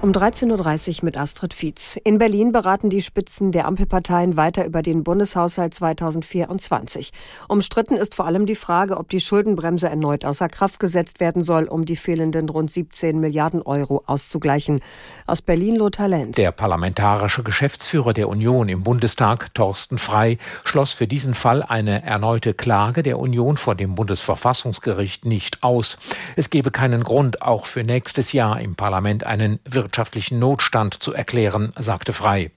Um 13.30 Uhr mit Astrid Fietz. In Berlin beraten die Spitzen der Ampelparteien weiter über den Bundeshaushalt 2024. Umstritten ist vor allem die Frage, ob die Schuldenbremse erneut außer Kraft gesetzt werden soll, um die fehlenden rund 17 Milliarden Euro auszugleichen. Aus Berlin Lothar Lenz. Der parlamentarische Geschäftsführer der Union im Bundestag, Thorsten Frei, schloss für diesen Fall eine erneute Klage der Union vor dem Bundesverfassungsgericht nicht aus. Es gebe keinen Grund, auch für nächstes Jahr im Parlament einen wirtschaftlichen Notstand zu erklären, sagte Frei.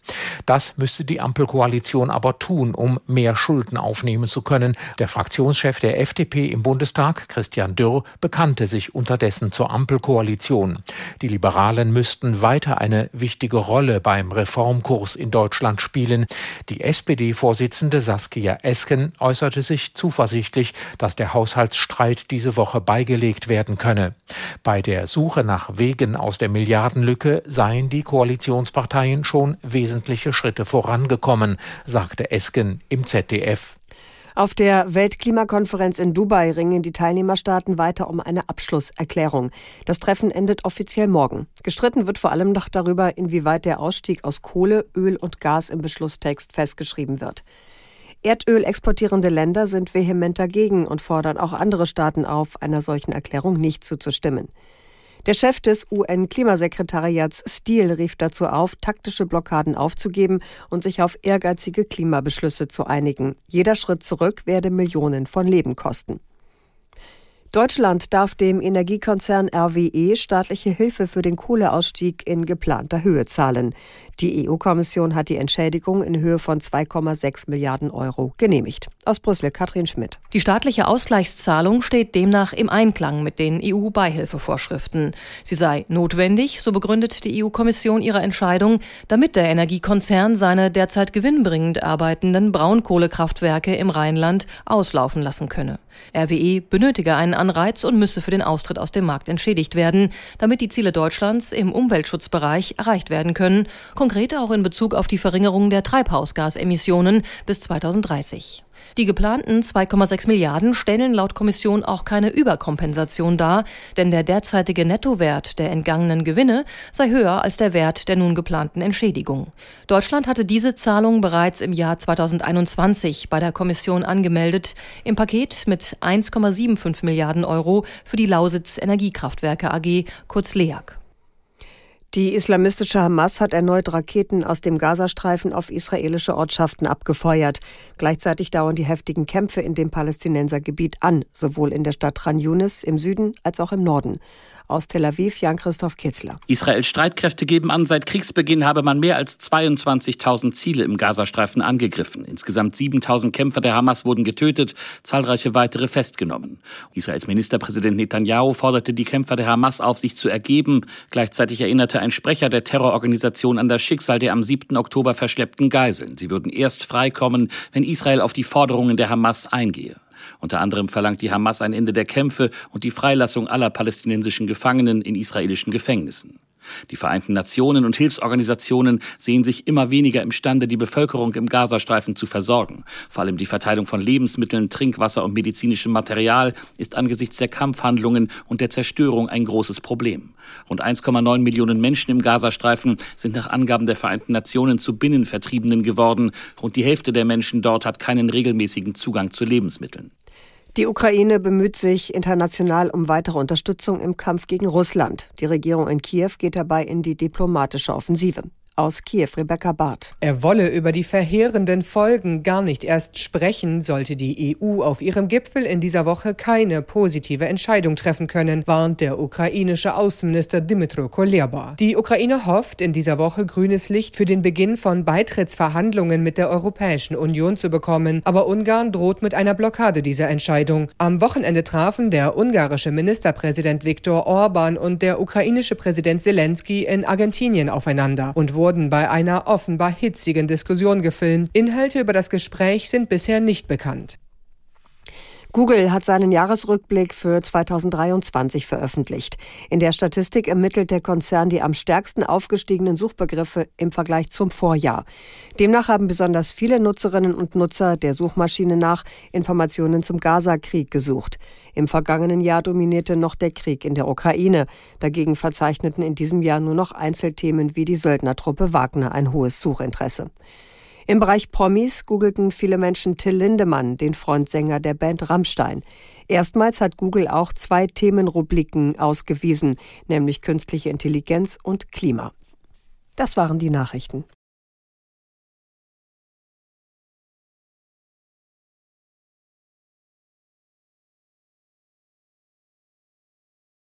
Das müsste die Ampelkoalition aber tun, um mehr Schulden aufnehmen zu können. Der Fraktionschef der FDP im Bundestag, Christian Dürr, bekannte sich unterdessen zur Ampelkoalition. Die Liberalen müssten weiter eine wichtige Rolle beim Reformkurs in Deutschland spielen. Die SPD-Vorsitzende Saskia Esken äußerte sich zuversichtlich, dass der Haushaltsstreit diese Woche beigelegt werden könne. Bei der Suche nach Wegen aus der Milliardenlücke Lücke seien die Koalitionsparteien schon wesentliche Schritte vorangekommen, sagte Esken im ZDF. Auf der Weltklimakonferenz in Dubai ringen die Teilnehmerstaaten weiter um eine Abschlusserklärung. Das Treffen endet offiziell morgen. Gestritten wird vor allem noch darüber, inwieweit der Ausstieg aus Kohle, Öl und Gas im Beschlusstext festgeschrieben wird. Erdöl exportierende Länder sind vehement dagegen und fordern auch andere Staaten auf, einer solchen Erklärung nicht zuzustimmen. Der Chef des UN-Klimasekretariats Steele rief dazu auf, taktische Blockaden aufzugeben und sich auf ehrgeizige Klimabeschlüsse zu einigen. Jeder Schritt zurück werde Millionen von Leben kosten. Deutschland darf dem Energiekonzern RWE staatliche Hilfe für den Kohleausstieg in geplanter Höhe zahlen. Die EU-Kommission hat die Entschädigung in Höhe von 2,6 Milliarden Euro genehmigt. Aus Brüssel Katrin Schmidt. Die staatliche Ausgleichszahlung steht demnach im Einklang mit den EU-Beihilfevorschriften. Sie sei notwendig, so begründet die EU-Kommission ihre Entscheidung, damit der Energiekonzern seine derzeit gewinnbringend arbeitenden Braunkohlekraftwerke im Rheinland auslaufen lassen könne. RWE benötige einen Anreiz und müsse für den Austritt aus dem Markt entschädigt werden, damit die Ziele Deutschlands im Umweltschutzbereich erreicht werden können, konkret auch in Bezug auf die Verringerung der Treibhausgasemissionen bis 2030. Die geplanten 2,6 Milliarden stellen laut Kommission auch keine Überkompensation dar, denn der derzeitige Nettowert der entgangenen Gewinne sei höher als der Wert der nun geplanten Entschädigung. Deutschland hatte diese Zahlung bereits im Jahr 2021 bei der Kommission angemeldet, im Paket mit 1,75 Milliarden Euro für die Lausitz Energiekraftwerke AG, kurz LEAG. Die islamistische Hamas hat erneut Raketen aus dem Gazastreifen auf israelische Ortschaften abgefeuert. Gleichzeitig dauern die heftigen Kämpfe in dem Palästinensergebiet an, sowohl in der Stadt Khan Yunis im Süden als auch im Norden. Aus Tel Aviv Jan-Christoph Kitzler. Israels Streitkräfte geben an, seit Kriegsbeginn habe man mehr als 22.000 Ziele im Gazastreifen angegriffen. Insgesamt 7.000 Kämpfer der Hamas wurden getötet, zahlreiche weitere festgenommen. Israels Ministerpräsident Netanyahu forderte die Kämpfer der Hamas auf, sich zu ergeben. Gleichzeitig erinnerte ein Sprecher der Terrororganisation an das Schicksal der am 7. Oktober verschleppten Geiseln. Sie würden erst freikommen, wenn Israel auf die Forderungen der Hamas eingehe. Unter anderem verlangt die Hamas ein Ende der Kämpfe und die Freilassung aller palästinensischen Gefangenen in israelischen Gefängnissen. Die Vereinten Nationen und Hilfsorganisationen sehen sich immer weniger imstande, die Bevölkerung im Gazastreifen zu versorgen. Vor allem die Verteilung von Lebensmitteln, Trinkwasser und medizinischem Material ist angesichts der Kampfhandlungen und der Zerstörung ein großes Problem. Rund 1,9 Millionen Menschen im Gazastreifen sind nach Angaben der Vereinten Nationen zu Binnenvertriebenen geworden. Rund die Hälfte der Menschen dort hat keinen regelmäßigen Zugang zu Lebensmitteln. Die Ukraine bemüht sich international um weitere Unterstützung im Kampf gegen Russland. Die Regierung in Kiew geht dabei in die diplomatische Offensive. Aus Kiew, Rebecca Barth. Er wolle über die verheerenden Folgen gar nicht erst sprechen, sollte die EU auf ihrem Gipfel in dieser Woche keine positive Entscheidung treffen können, warnt der ukrainische Außenminister Dmytro Kuleba. Die Ukraine hofft, in dieser Woche grünes Licht für den Beginn von Beitrittsverhandlungen mit der Europäischen Union zu bekommen, aber Ungarn droht mit einer Blockade dieser Entscheidung. Am Wochenende trafen der ungarische Ministerpräsident Viktor Orban und der ukrainische Präsident Zelensky in Argentinien aufeinander und wurden bei einer offenbar hitzigen Diskussion gefilmt. Inhalte über das Gespräch sind bisher nicht bekannt. Google hat seinen Jahresrückblick für 2023 veröffentlicht. In der Statistik ermittelt der Konzern die am stärksten aufgestiegenen Suchbegriffe im Vergleich zum Vorjahr. Demnach haben besonders viele Nutzerinnen und Nutzer der Suchmaschine nach Informationen zum Gaza-Krieg gesucht. Im vergangenen Jahr dominierte noch der Krieg in der Ukraine. Dagegen verzeichneten in diesem Jahr nur noch Einzelthemen wie die Söldnertruppe Wagner ein hohes Suchinteresse. Im Bereich Promis googelten viele Menschen Till Lindemann, den Frontsänger der Band Rammstein. Erstmals hat Google auch zwei Themenrubriken ausgewiesen, nämlich künstliche Intelligenz und Klima. Das waren die Nachrichten.